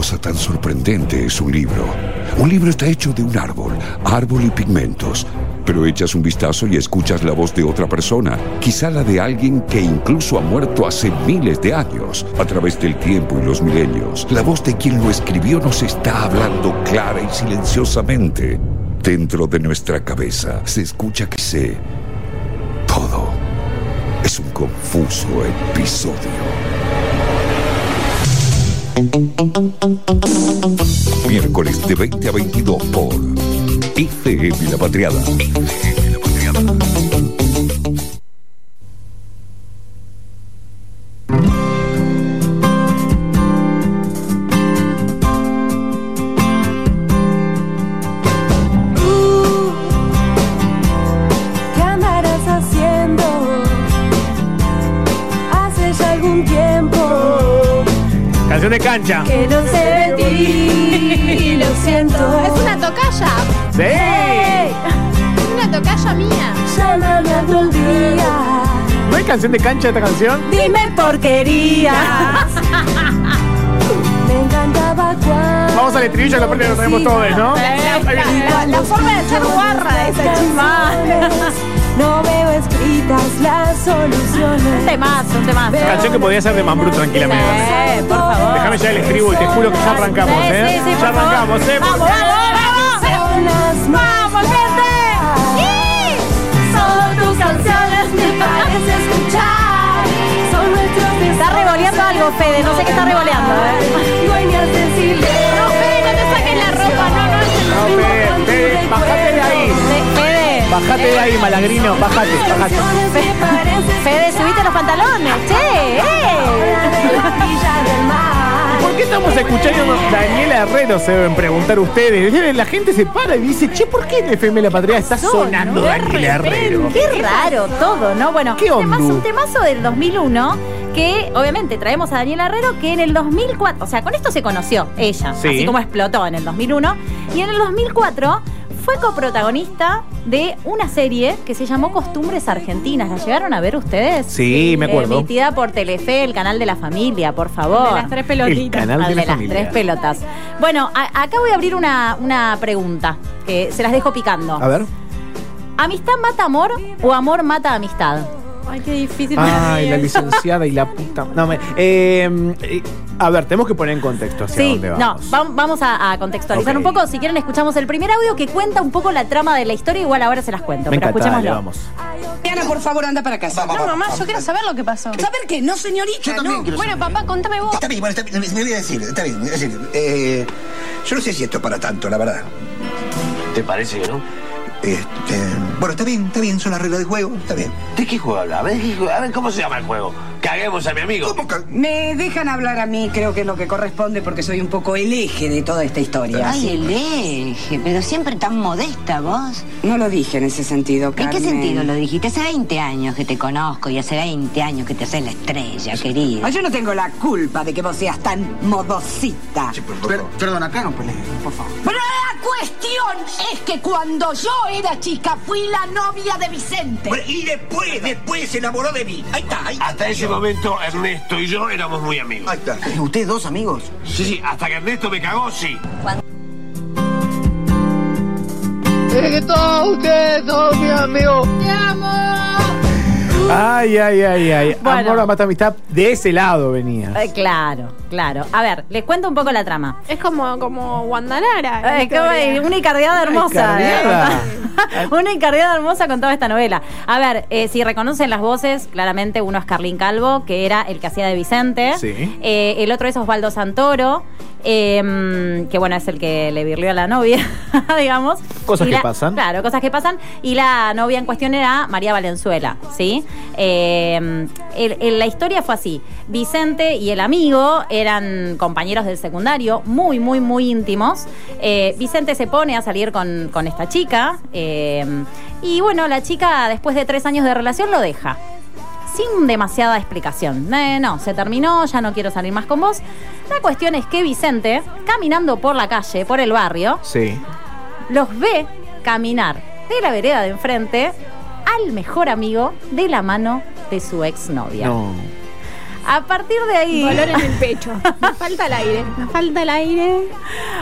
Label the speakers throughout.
Speaker 1: cosa tan sorprendente es un libro. Un libro está hecho de un árbol, árbol y pigmentos. Pero echas un vistazo y escuchas la voz de otra persona, quizá la de alguien que incluso ha muerto hace miles de años, a través del tiempo y los milenios. La voz de quien lo escribió nos está hablando clara y silenciosamente. Dentro de nuestra cabeza se escucha que sé todo. Es un confuso episodio. Miércoles de 20 a 22 por FM La Patriada.
Speaker 2: Canción de cancha.
Speaker 3: que no sé de ti. Lo siento.
Speaker 4: Es una tocaya.
Speaker 2: Sí.
Speaker 3: Hey,
Speaker 4: Una tocaya mía.
Speaker 3: llámame otro día.
Speaker 2: ¿No hay canción de cancha esta canción?
Speaker 3: Dime porquerías. Me encantaba cuando.
Speaker 2: Vamos al estribillo que aparte lo tenemos todos, ¿no?
Speaker 4: La, la forma de ser guarra de esa chisma.
Speaker 3: No veo escritas las soluciones.
Speaker 4: Un temazo, un temazo.
Speaker 2: Canción que podía ser de Mambrú tranquilamente.
Speaker 4: Eh, por favor.
Speaker 2: Déjame ya el estribo y te juro que ya arrancamos,
Speaker 4: Sí,
Speaker 2: ¿eh?
Speaker 4: sí, sí,
Speaker 2: ya arrancamos, ¿eh?
Speaker 4: Vamos, vamos, vamos. Vamos, gente.
Speaker 3: Son tus canciones, me parece escuchar. Son nuestros
Speaker 4: Está revoleando algo, Fede. No sé qué está revoleando, ¿eh?
Speaker 3: Dueñas de silencio.
Speaker 4: No, Fede, no te saques la ropa. No, no,
Speaker 2: No, Fede, Fede, bajate de ahí. Bajate de ahí, malagrino. Bajate, bajate.
Speaker 4: Fede, subite los pantalones. Che, eh.
Speaker 2: ¿Por qué estamos escuchando a Daniela Herrero? Se deben preguntar ustedes. La gente se para y dice, che, ¿por qué en FM La Patria está sonando Daniela Herrero?
Speaker 4: Qué raro todo, ¿no? Bueno,
Speaker 2: ¿Qué
Speaker 4: un temazo,
Speaker 2: ondú?
Speaker 4: un temazo del 2001 que obviamente traemos a Daniela Herrero que en el 2004, o sea, con esto se conoció ella,
Speaker 2: Sí.
Speaker 4: así como explotó en el 2001 y en el 2004 fue coprotagonista de una serie que se llamó Costumbres Argentinas. ¿La llegaron a ver ustedes?
Speaker 2: Sí, me acuerdo.
Speaker 4: Emitida por Telefe, el canal de la familia, por favor.
Speaker 5: De las tres
Speaker 2: El
Speaker 5: pelotitas.
Speaker 2: canal
Speaker 4: Al
Speaker 2: de la
Speaker 4: de las
Speaker 2: familia.
Speaker 4: tres pelotas. Bueno, a- acá voy a abrir una, una pregunta que se las dejo picando.
Speaker 2: A ver.
Speaker 4: ¿Amistad mata amor o amor mata amistad?
Speaker 5: Ay, qué difícil.
Speaker 2: Ay, la
Speaker 5: eh.
Speaker 2: licenciada y la puta. No, me, eh, eh, a ver, tenemos que poner en contexto hacia
Speaker 4: Sí,
Speaker 2: dónde
Speaker 4: no,
Speaker 2: vamos.
Speaker 4: vam- vamos a, a contextualizar un poco. Si quieren, escuchamos el primer audio que cuenta un poco la trama de la historia. Igual ahora se las cuento,
Speaker 2: Me
Speaker 4: pero
Speaker 2: encanta, dale,
Speaker 4: escuchémoslo.
Speaker 2: vamos.
Speaker 6: Diana, por favor, anda para casa.
Speaker 5: No, mamá, yo quiero saber lo que pasó.
Speaker 6: ¿Saber qué? No, señorita,
Speaker 7: Yo también
Speaker 6: no.
Speaker 7: quiero
Speaker 5: Bueno,
Speaker 7: saber.
Speaker 5: papá, contame vos.
Speaker 7: Está bien, bueno, está bien, me voy a decir, está bien, es decir, eh, yo no sé si esto es para tanto, la verdad.
Speaker 8: ¿Te parece que no?
Speaker 7: Este, bueno, está bien, está bien, son las reglas del juego, está bien.
Speaker 8: ¿De qué juego habla? A ver, ¿de? A ver, ¿cómo se llama el juego? Caguemos a mi amigo.
Speaker 7: ¿Cómo que-
Speaker 6: Me dejan hablar a mí, creo que es lo que corresponde, porque soy un poco el eje de toda esta historia.
Speaker 9: Ay, el eje, pero siempre tan modesta vos.
Speaker 6: No lo dije en ese sentido,
Speaker 9: ¿En qué
Speaker 6: Carmen.
Speaker 9: sentido lo dijiste? Hace 20 años que te conozco y hace 20 años que te haces la estrella, querida.
Speaker 6: Yo no tengo la culpa de que vos seas tan modosita.
Speaker 7: Sí, por- por
Speaker 10: Per-
Speaker 7: favor.
Speaker 10: perdón, acá no peleen, por favor.
Speaker 6: Cuestión es que cuando yo era chica fui la novia de Vicente.
Speaker 7: Y después, después se enamoró de mí. Ahí está, ahí está.
Speaker 8: Hasta ese momento, Ernesto y yo éramos muy amigos.
Speaker 7: Ahí está.
Speaker 10: ¿Ustedes dos amigos?
Speaker 8: Sí, sí, hasta que Ernesto me cagó, sí.
Speaker 2: Ay, ay, ay, ay.
Speaker 4: Bueno.
Speaker 2: Amor, mata amistad. De ese lado venía.
Speaker 4: Eh, claro, claro. A ver, les cuento un poco la trama.
Speaker 5: Es como, como Guandanara.
Speaker 4: Eh, como, eh, una encardeada hermosa.
Speaker 2: encardeada.
Speaker 4: eh. una encardeada hermosa con toda esta novela. A ver, eh, si reconocen las voces, claramente uno es Carlín Calvo, que era el que hacía de Vicente.
Speaker 2: Sí.
Speaker 4: Eh, el otro es Osvaldo Santoro, eh, que bueno, es el que le virlió a la novia, digamos.
Speaker 2: Cosas
Speaker 4: Y
Speaker 2: que
Speaker 4: la-
Speaker 2: pasan.
Speaker 4: Claro, cosas que pasan. Y la novia en cuestión era María Valenzuela, ¿sí? Eh, el- el- la historia fue así. Vicente y el amigo eran compañeros del secundario, muy, muy, muy íntimos. Eh, Vicente se pone a salir con, con esta chica. eh, y bueno, la chica, después de tres años de relación, lo deja sin demasiada explicación. Eh, no, se terminó, ya no quiero salir más con vos. La cuestión es que Vicente, caminando por la calle, por el barrio,
Speaker 2: Sí.
Speaker 4: los ve caminar de la vereda de enfrente al mejor amigo de la mano de su exnovia.
Speaker 2: No.
Speaker 4: A partir de ahí.
Speaker 5: Dolor en el pecho. Me falta el aire. Me falta el aire.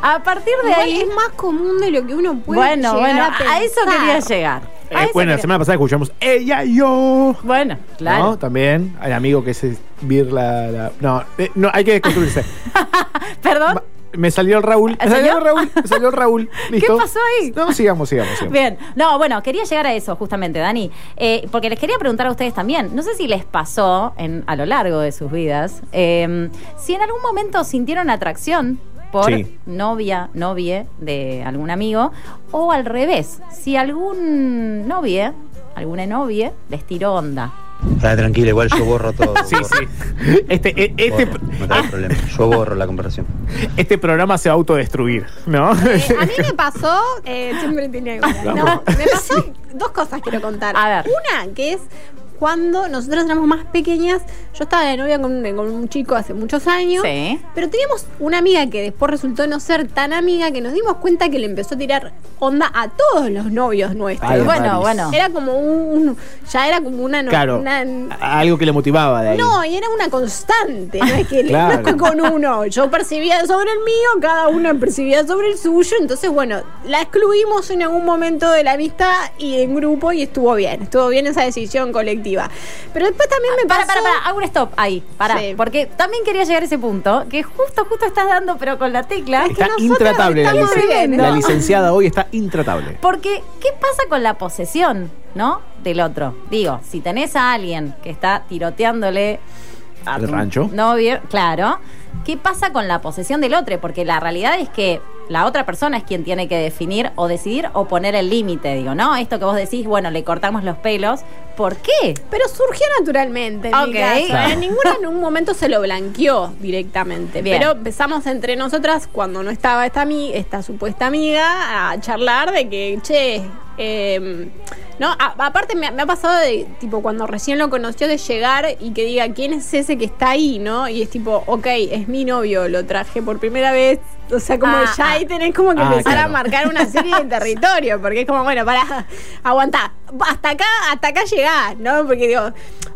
Speaker 4: A partir de
Speaker 5: Igual
Speaker 4: ahí.
Speaker 5: es más común de lo que uno puede
Speaker 4: Bueno,
Speaker 5: llegar
Speaker 4: bueno,
Speaker 5: a,
Speaker 4: a, eso quería llegar.
Speaker 2: Eh,
Speaker 4: A eso
Speaker 2: bueno, la semana pasada escuchamos Ella y yo.
Speaker 4: Bueno, claro.
Speaker 2: ¿No? También. El amigo que se vir la. No, eh, no, hay que desconstruirse.
Speaker 4: Perdón.
Speaker 2: Me salió el Raúl. Me
Speaker 4: ¿El
Speaker 2: salió el Raúl. Me salió el Raúl. ¿Listo?
Speaker 4: pasó ahí?
Speaker 2: No, sigamos, sigamos, sigamos.
Speaker 4: Bien, no, bueno, quería llegar a eso justamente, Dani, Eh, porque les quería preguntar a ustedes también, no sé si les pasó en, a lo largo de sus vidas, eh, si en algún momento sintieron atracción por
Speaker 2: Sí.
Speaker 4: novia, novie de algún amigo, o al revés, si algún novie, alguna novie, les tiró onda.
Speaker 11: Ah, tranquilo, igual yo borro todo.
Speaker 2: Sí, sí. Este, eh, este,
Speaker 11: Borro, no hay problema. Yo borro la conversación.
Speaker 2: este programa se va a autodestruir, ¿no?
Speaker 5: Eh, a mí me pasó, eh, siempre tenía igual. No, me pasó dos cosas quiero contar.
Speaker 4: A ver.
Speaker 5: Una que es cuando nosotros éramos más pequeñas, yo estaba de novia con, un- con un chico hace muchos años,
Speaker 4: Sí.
Speaker 5: pero teníamos una amiga que después resultó no ser tan amiga que nos dimos cuenta que le empezó a tirar onda a todos los novios nuestros.
Speaker 2: Ay,
Speaker 4: bueno,
Speaker 2: Maris.
Speaker 4: bueno.
Speaker 5: Era como un, ya era como una, no-
Speaker 2: Claro.
Speaker 5: una-
Speaker 2: Algo que le motivaba de ahí.
Speaker 5: no, y era una constante, no es que
Speaker 2: Claro.
Speaker 5: no con uno. Yo percibía sobre el mío, cada uno percibía sobre el suyo. Entonces, bueno, la excluimos en algún momento de la amistad y en grupo y estuvo bien. Estuvo bien esa decisión colectiva. Pero después también me
Speaker 4: Para,
Speaker 5: pasó.
Speaker 4: para, para, hago un stop ahí, para,
Speaker 5: Sí.
Speaker 4: porque también quería llegar a ese punto, que justo, justo estás dando, pero con la tecla.
Speaker 2: Está
Speaker 5: nosotros
Speaker 2: intratable la,
Speaker 5: bien,
Speaker 2: la licenciada hoy está intratable.
Speaker 4: Porque, ¿qué pasa con la posesión, no? Del otro. Digo, si tenés a alguien que está tiroteándole a
Speaker 2: ¿El
Speaker 4: tu
Speaker 2: rancho?
Speaker 4: novio, claro. ¿Qué pasa con la posesión del otro? Porque la realidad es que la otra persona es quien tiene que definir o decidir o poner el límite. Digo, ¿no? Esto que vos decís, bueno, le cortamos los pelos. ¿Por qué?
Speaker 5: Pero surgió naturalmente en.
Speaker 2: Claro.
Speaker 5: Ninguna en un momento se lo blanqueó directamente.
Speaker 4: Bien.
Speaker 5: Pero empezamos entre nosotras, cuando no estaba esta, esta supuesta amiga, a charlar de que, che, eh, no, A- aparte me, me ha pasado de, tipo, cuando recién lo conoció, de llegar y que diga, ¿quién es ese que está ahí, no? Y es tipo, ok, es mi novio, lo traje por primera vez. O sea, como
Speaker 4: Ah,
Speaker 5: ya
Speaker 4: ah.
Speaker 5: ahí tenés como que
Speaker 2: Ah,
Speaker 5: empezar
Speaker 2: claro.
Speaker 5: a marcar una serie de territorio, porque es como, bueno, para, aguantá, hasta acá, hasta acá llegás, ¿no? Porque digo,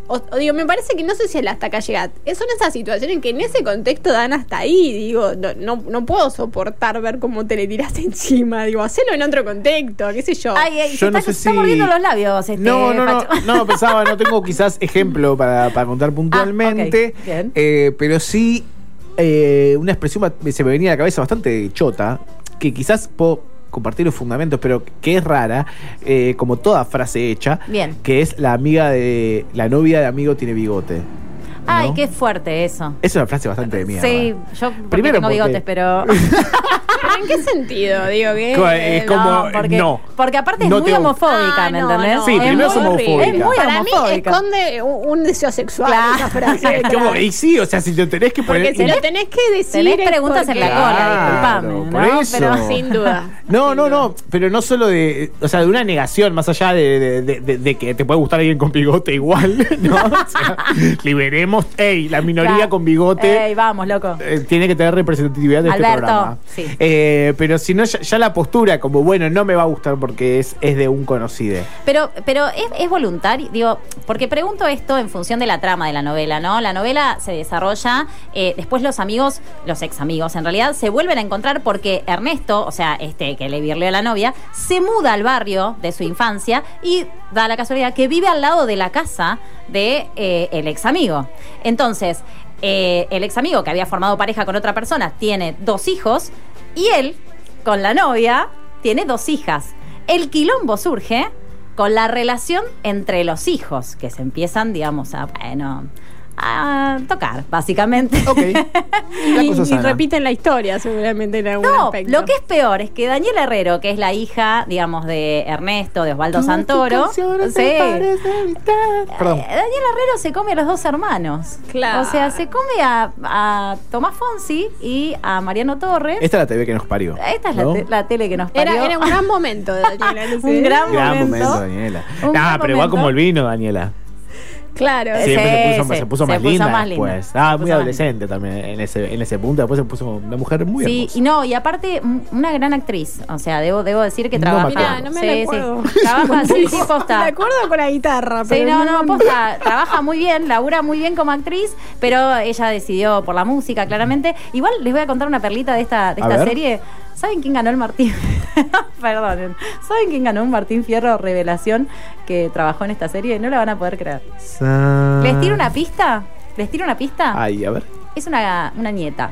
Speaker 5: o, o digo, me parece que no sé si el hasta acá llegás. Son esas situaciones que en ese contexto dan hasta ahí, digo, no, no, no puedo soportar ver cómo te le tiraste encima, digo, hacelo en otro contexto, qué sé yo.
Speaker 4: Ay, ay,
Speaker 2: Yo
Speaker 4: se
Speaker 2: no
Speaker 4: está,
Speaker 2: sé
Speaker 4: se está
Speaker 2: si-
Speaker 4: mordiendo los labios. Este,
Speaker 2: No, no, no, no, pensaba, no tengo quizás ejemplo para, para contar puntualmente,
Speaker 4: ok, bien.
Speaker 2: eh, pero sí eh, una expresión se me venía a la cabeza bastante chota, que quizás puedo compartir los fundamentos, pero que es rara, eh, como toda frase hecha,
Speaker 4: Bien.
Speaker 2: que es la amiga de, la novia de amigo tiene bigote.
Speaker 4: Ay,
Speaker 2: ¿no?
Speaker 4: qué fuerte eso.
Speaker 2: Es una frase bastante de mierda.
Speaker 4: Sí, yo porque
Speaker 2: Primero
Speaker 4: tengo
Speaker 2: porque-
Speaker 4: bigotes, pero.
Speaker 5: ¿Pero ¿En qué sentido? Digo que...
Speaker 2: Co- es como,
Speaker 4: porque,
Speaker 2: no.
Speaker 4: porque aparte es
Speaker 2: No
Speaker 4: muy
Speaker 2: te-
Speaker 4: homofóbica,
Speaker 5: Ah,
Speaker 4: ¿me
Speaker 5: no,
Speaker 4: entendés?
Speaker 5: no,
Speaker 2: Sí, primero es
Speaker 5: muy
Speaker 2: homofóbica.
Speaker 5: horrible.
Speaker 4: Es muy
Speaker 5: Para mí
Speaker 4: homofóbica.
Speaker 5: esconde un, un deseo sexual
Speaker 4: Claro.
Speaker 5: esa frase.
Speaker 2: Es como, y sí, o sea, si te tenés que poner.
Speaker 5: Porque si lo tenés que decir.
Speaker 4: Tenés
Speaker 5: es
Speaker 4: preguntas en la
Speaker 5: porque-
Speaker 4: cola,
Speaker 2: Claro,
Speaker 4: disculpame.
Speaker 2: por
Speaker 4: ¿no?
Speaker 2: eso.
Speaker 4: Pero
Speaker 5: Sin duda.
Speaker 2: No,
Speaker 5: Sin
Speaker 2: no,
Speaker 5: duda.
Speaker 2: no, pero no solo de, o sea, de una negación, más allá de, de- de- de- de que te puede gustar alguien con bigote igual, ¿no? O sea, liberemos, ey, la minoría
Speaker 4: Claro.
Speaker 2: con bigote
Speaker 4: Ey, vamos, loco.
Speaker 2: eh, tiene que tener representatividad de este programa.
Speaker 4: sí.
Speaker 2: Eh, pero si no, ya, ya la postura, como bueno, no me va a gustar porque es, es de un conocido.
Speaker 4: Pero, pero es, es voluntario, digo, porque pregunto esto en función de la trama de la novela, ¿no? La novela se desarrolla, eh, después los amigos, los ex amigos en realidad, se vuelven a encontrar porque Ernesto, o sea, este que le virleó a la novia, se muda al barrio de su infancia y da la casualidad que vive al lado de la casa de eh, el ex amigo. Entonces, eh, el ex amigo que había formado pareja con otra persona tiene dos hijos y él, con la novia, tiene dos hijas. El quilombo surge con la relación entre los hijos, que se empiezan, digamos, a, bueno, a tocar, básicamente.
Speaker 2: Ok. La
Speaker 5: Y,
Speaker 2: cosa
Speaker 5: y
Speaker 2: sana.
Speaker 5: repiten la historia, seguramente en algún
Speaker 4: No,
Speaker 5: aspecto.
Speaker 4: lo que es peor es que Daniela Herrero, que es la hija, digamos, de Ernesto, de Osvaldo Santoro, sí. Eh. Daniela Herrero se come a los dos hermanos.
Speaker 5: Claro.
Speaker 4: O sea, se come a, a Tomás Fonsi y a Mariano Torres.
Speaker 2: Esta es la TV que nos parió.
Speaker 4: Esta es la, te- la tele que nos parió.
Speaker 5: Era, era un gran momento de Daniela.
Speaker 4: Un gran
Speaker 2: Gran
Speaker 4: momento.
Speaker 2: momento, Daniela.
Speaker 4: Un
Speaker 2: Nah,
Speaker 4: gran
Speaker 2: pero igual
Speaker 4: momento.
Speaker 2: como el vino, Daniela.
Speaker 5: Claro.
Speaker 2: Sí, se puso,
Speaker 4: sí,
Speaker 2: se puso
Speaker 4: se
Speaker 2: más
Speaker 4: puso
Speaker 2: linda
Speaker 4: más linda.
Speaker 2: después.
Speaker 4: Se
Speaker 2: Ah,
Speaker 4: puso
Speaker 2: muy
Speaker 4: más
Speaker 2: adolescente también en ese, en ese punto. Después se puso una mujer muy
Speaker 4: Sí,
Speaker 2: hermosa.
Speaker 4: y no, y aparte, una gran actriz. O sea, debo, debo decir que
Speaker 2: No
Speaker 4: trabaja.
Speaker 2: me acuerdo.
Speaker 5: Mirá, no me
Speaker 4: sí,
Speaker 5: la
Speaker 4: sí.
Speaker 5: acuerdo.
Speaker 4: Trabaja, sí, sí,
Speaker 5: Me
Speaker 4: posta.
Speaker 5: acuerdo con la guitarra.
Speaker 4: Sí,
Speaker 5: pero
Speaker 4: no, no, posta, trabaja muy bien, labura muy bien como actriz, pero ella decidió por la música, claramente. Igual les voy a contar una perlita de esta, de esta
Speaker 2: ver.
Speaker 4: serie. ¿Saben quién ganó el Martín? Perdonen. ¿Saben quién ganó un Martín Fierro Revelación que trabajó en esta serie? No la van a poder creer.
Speaker 2: Sa-
Speaker 4: ¿Les tiro una pista? ¿Les tiro una pista?
Speaker 2: Ay, a ver.
Speaker 4: Es una, una nieta.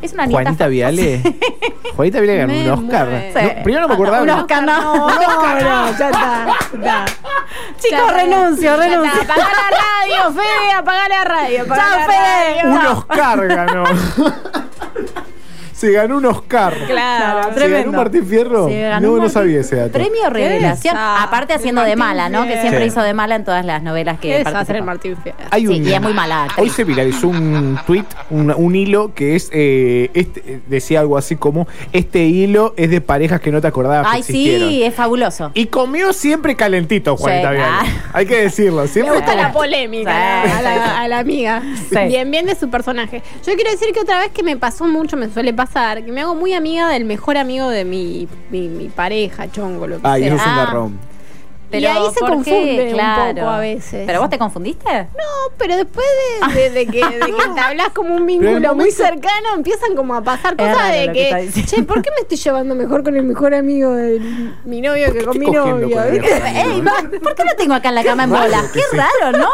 Speaker 4: Es una nieta.
Speaker 2: Juanita Viale. Juanita Viale ganó un Oscar. No, primero no me acordaba.
Speaker 4: Un Oscar, no.
Speaker 5: No, no, ya está. ya.
Speaker 4: Chicos, renuncio, renuncio.
Speaker 5: Apagá la radio, Fede, apagá la radio.
Speaker 4: Chao, Fede.
Speaker 5: radio.
Speaker 2: Un Oscar ganó. Se ganó un Oscar.
Speaker 5: Claro,
Speaker 2: ¿Se ganó
Speaker 4: tremendo.
Speaker 2: un Martín Fierro?
Speaker 4: Se ganó
Speaker 2: No,
Speaker 4: un
Speaker 2: no
Speaker 4: Martín-
Speaker 2: sabía ese dato.
Speaker 4: Premio Revelación. Aparte haciendo de
Speaker 5: Martín
Speaker 4: mala, ¿no? Que siempre
Speaker 2: Sí.
Speaker 4: hizo de mala en todas las novelas
Speaker 5: ¿Qué
Speaker 4: que
Speaker 5: desastre el
Speaker 4: participó.
Speaker 5: Martín Fierro?
Speaker 2: Hay
Speaker 4: Sí, y es muy mala.
Speaker 2: Hoy se viralizó un tweet, un, un hilo que es, eh, este, decía algo así como, este hilo es de parejas que no te acordabas
Speaker 4: Ay,
Speaker 2: que
Speaker 4: sí, es fabuloso.
Speaker 2: Y comió siempre calentito, Juanita
Speaker 4: Sí. Ah.
Speaker 2: Hay que decirlo.
Speaker 5: Me gusta la polémica
Speaker 4: Sí.
Speaker 5: a, la, a la amiga.
Speaker 4: Sí.
Speaker 5: Bien, bien de su personaje. Yo quiero decir que otra vez que me pasó mucho, me suele pasar, que me hago muy amiga del mejor amigo de mi, mi, mi pareja, chongo, lo que
Speaker 2: Ay,
Speaker 5: sea.
Speaker 2: eso es un
Speaker 4: Ah.
Speaker 2: Garrón.
Speaker 5: Y ahí se
Speaker 4: ¿por
Speaker 5: confunde
Speaker 4: qué?
Speaker 5: un poco a veces.
Speaker 4: ¿Pero vos te confundiste?
Speaker 5: No, pero después de, de- de que, de que te hablas como un
Speaker 2: Pero
Speaker 5: vínculo muy cercano, empiezan como a pasar cosas
Speaker 4: raro
Speaker 5: de
Speaker 4: que
Speaker 5: que, che, ¿por qué me estoy llevando mejor con el mejor amigo de mi novio que con mi novio?
Speaker 4: Ey, ¿por qué lo tengo acá en la cama en bolas? Qué
Speaker 2: sí.
Speaker 4: raro, ¿no?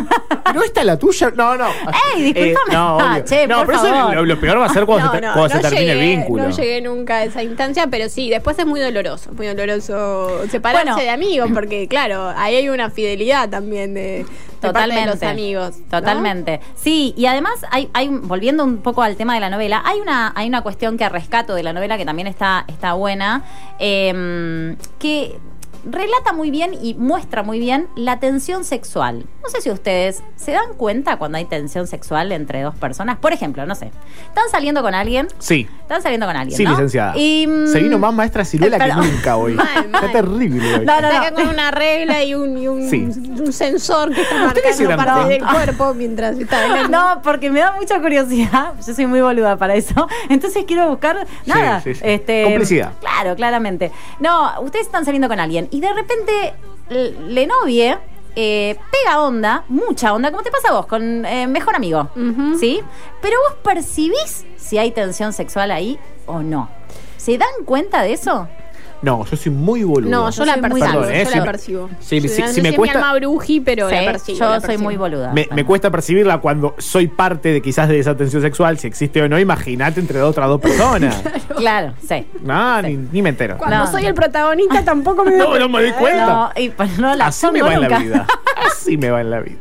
Speaker 2: ¿No está la tuya? No, no.
Speaker 4: Ey, discúlpame.
Speaker 2: no,
Speaker 4: Ah,
Speaker 2: obvio.
Speaker 4: che,
Speaker 2: no,
Speaker 4: por
Speaker 2: pero eso lo, lo peor va a ser cuando, se, te- cuando se termine el vínculo.
Speaker 5: No llegué nunca a esa instancia, pero sí, después es muy doloroso, muy doloroso separarse
Speaker 4: Bueno.
Speaker 5: de amigos, porque claro, ahí hay una fidelidad también de, de parte
Speaker 4: Totalmente.
Speaker 5: de los amigos. ¿no?
Speaker 4: Totalmente. Sí, y además hay, hay un- volviendo un poco al tema de la novela, hay una, hay una cuestión que rescato de la novela que también está, está buena, eh, que relata muy bien y muestra muy bien la tensión sexual. No sé si ustedes se dan cuenta cuando hay tensión sexual entre dos personas. Por ejemplo, no sé, están saliendo con alguien,
Speaker 2: Sí.
Speaker 4: Están saliendo con alguien,
Speaker 2: Sí,
Speaker 4: ¿no?
Speaker 2: licenciada.
Speaker 4: Y, mm,
Speaker 2: Se vino más maestra ciruela que nunca hoy.
Speaker 5: Mal, mal.
Speaker 2: Está terrible hoy.
Speaker 4: No, no, no.
Speaker 5: acá con una regla y un, y un,
Speaker 2: Sí.
Speaker 5: un sensor que está
Speaker 2: ¿Ustedes se
Speaker 5: marcando parte del cuerpo mientras está.
Speaker 4: No, porque me da mucha curiosidad. Yo soy muy boluda para eso. Entonces quiero buscar nada.
Speaker 2: sí, sí.
Speaker 4: Este,
Speaker 2: Complicidad.
Speaker 4: Claro, claramente. No, ustedes están saliendo con alguien y de repente le novie eh, pega onda, mucha onda, como te pasa a vos, con eh, mejor amigo. ¿Sí? Pero vos percibís si hay tensión sexual ahí o no. ¿Se dan cuenta de eso?
Speaker 2: No, yo soy muy boludo.
Speaker 5: No, yo
Speaker 4: Yo
Speaker 5: la
Speaker 4: soy muy
Speaker 5: percibo.
Speaker 2: Perdón, ¿eh?
Speaker 5: Yo
Speaker 2: Si
Speaker 5: la
Speaker 2: me-
Speaker 5: percibo.
Speaker 2: si- si-
Speaker 5: no
Speaker 2: si
Speaker 5: sé
Speaker 2: me
Speaker 5: mi
Speaker 2: cuesta-
Speaker 5: alma bruji, pero la
Speaker 4: Sí,
Speaker 5: percibo.
Speaker 4: yo
Speaker 5: la
Speaker 4: soy muy boluda.
Speaker 2: Me, me cuesta percibirla cuando soy parte de quizás de esa tensión sexual, si existe o no, imagínate entre otras dos personas.
Speaker 4: Claro, sí.
Speaker 2: No, ni, ni me entero.
Speaker 5: Cuando
Speaker 4: No,
Speaker 5: soy
Speaker 4: no.
Speaker 5: el protagonista tampoco me doy
Speaker 2: No, no me doy cuenta.
Speaker 4: No, y pues no la
Speaker 2: Así me va en la
Speaker 4: nunca.
Speaker 2: vida. Así me va en la vida.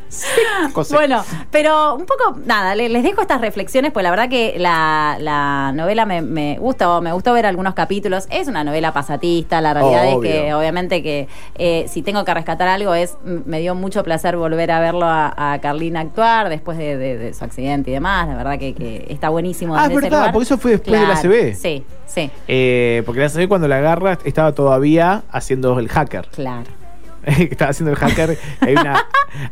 Speaker 2: Cosa-
Speaker 4: Bueno, pero un poco, nada, le- les dejo estas reflexiones, pues la verdad que la, la novela me, me gustó, me gustó ver algunos capítulos. Es una novela pasatista, la realidad
Speaker 2: Obvio.
Speaker 4: es que obviamente que eh, si tengo que rescatar algo es, me dio mucho placer volver a verlo a, a Carlina actuar después de, de- de su accidente y demás. La verdad que, que está buenísimo.
Speaker 2: Ah, es verdad,
Speaker 4: lugar.
Speaker 2: porque eso fue después de la
Speaker 4: Claro,
Speaker 2: CB.
Speaker 4: Sí, sí,
Speaker 2: Eh, porque la CB cuando la agarra estaba todavía haciendo el hacker.
Speaker 4: claro.
Speaker 2: estaba haciendo el hacker. Hay una,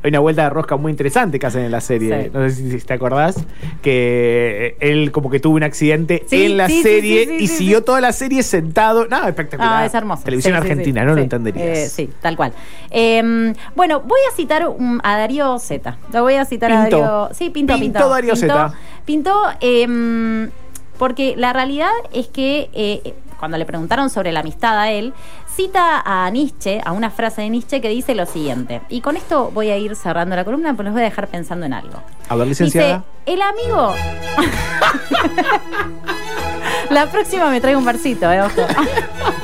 Speaker 2: hay una vuelta de rosca muy interesante que hacen en la serie.
Speaker 4: Sí.
Speaker 2: No sé si, te acordás. Que él como que tuvo un accidente
Speaker 4: Sí,
Speaker 2: en la
Speaker 4: sí,
Speaker 2: serie y
Speaker 4: sí.
Speaker 2: toda la serie sentado. No, espectacular.
Speaker 4: Ah, es hermoso.
Speaker 2: Televisión argentina, no lo entenderías.
Speaker 4: Eh, sí, tal cual. Eh, bueno, voy a citar a Darío Z. Lo voy a citar a
Speaker 2: Pinto.
Speaker 4: Darío. Sí, Pinto,
Speaker 2: Pinto
Speaker 4: Pinto.
Speaker 2: Darío Zeta.
Speaker 4: Pintó, eh, porque la realidad es que eh, cuando le preguntaron sobre la amistad a él, cita a Nietzsche, a una frase de Nietzsche que dice lo siguiente. Y con esto voy a ir cerrando la columna, pero los voy a dejar pensando en algo.
Speaker 2: A ver,
Speaker 4: Dice,
Speaker 2: licenciada.
Speaker 4: el amigo. La próxima me traigo un versito, eh, ojo.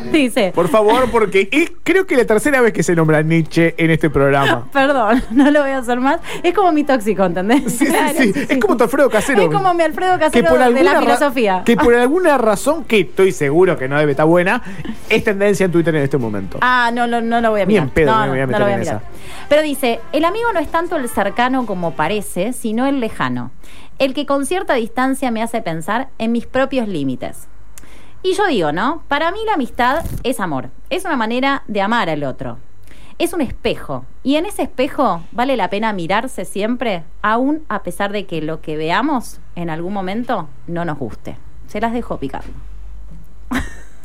Speaker 4: Dice.
Speaker 2: Por favor, porque es- creo que la tercera vez que se nombra Nietzsche en este programa.
Speaker 4: Perdón, no lo voy a hacer más. Es como mi tóxico, ¿entendés?
Speaker 2: Sí, sí, sí. Es como tu Alfredo Casero.
Speaker 4: Es como mi Alfredo Casero de la filosofía.
Speaker 2: Que por alguna razón, que estoy seguro que no debe estar buena, es tendencia en Twitter en este momento.
Speaker 4: Ah, no, no, no lo voy a
Speaker 2: Ni
Speaker 4: mirar.
Speaker 2: en pedo
Speaker 4: no,
Speaker 2: me voy a
Speaker 4: no,
Speaker 2: meter
Speaker 4: lo voy a
Speaker 2: en esa.
Speaker 4: Pero dice, el amigo no es tanto el cercano como parece, sino el lejano. El que con cierta distancia me hace pensar en mis propios límites. Y yo digo, ¿no? Para mí la amistad es amor. Es una manera de amar al otro. es un espejo. Y en ese espejo vale la pena mirarse siempre, aún a pesar de que lo que veamos en algún momento no nos guste. Se las dejo picando.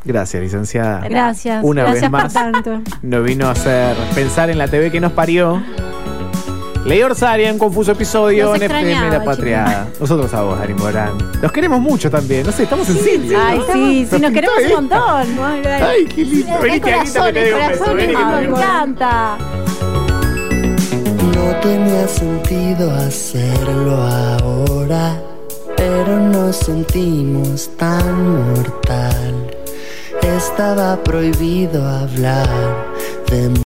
Speaker 2: Gracias, licenciada.
Speaker 5: Gracias.
Speaker 2: Una
Speaker 5: gracias
Speaker 2: vez más.
Speaker 5: por tanto.
Speaker 2: Nos vino a hacer pensar en la TV que nos parió. Ley Orsaria, un confuso episodio
Speaker 5: Los
Speaker 2: en FM La Patriada. Nosotros a vos, Ari Morán. Los queremos mucho también. No sé, estamos en cine.
Speaker 4: Ay, sí, sí, nos queremos un montón.
Speaker 2: Ay, qué lindo. Vení, que
Speaker 4: corazón,
Speaker 2: te un beso. Vení,
Speaker 4: me encanta.
Speaker 12: No tenía sentido hacerlo ahora, pero nos sentimos tan mortal. Estaba prohibido hablar de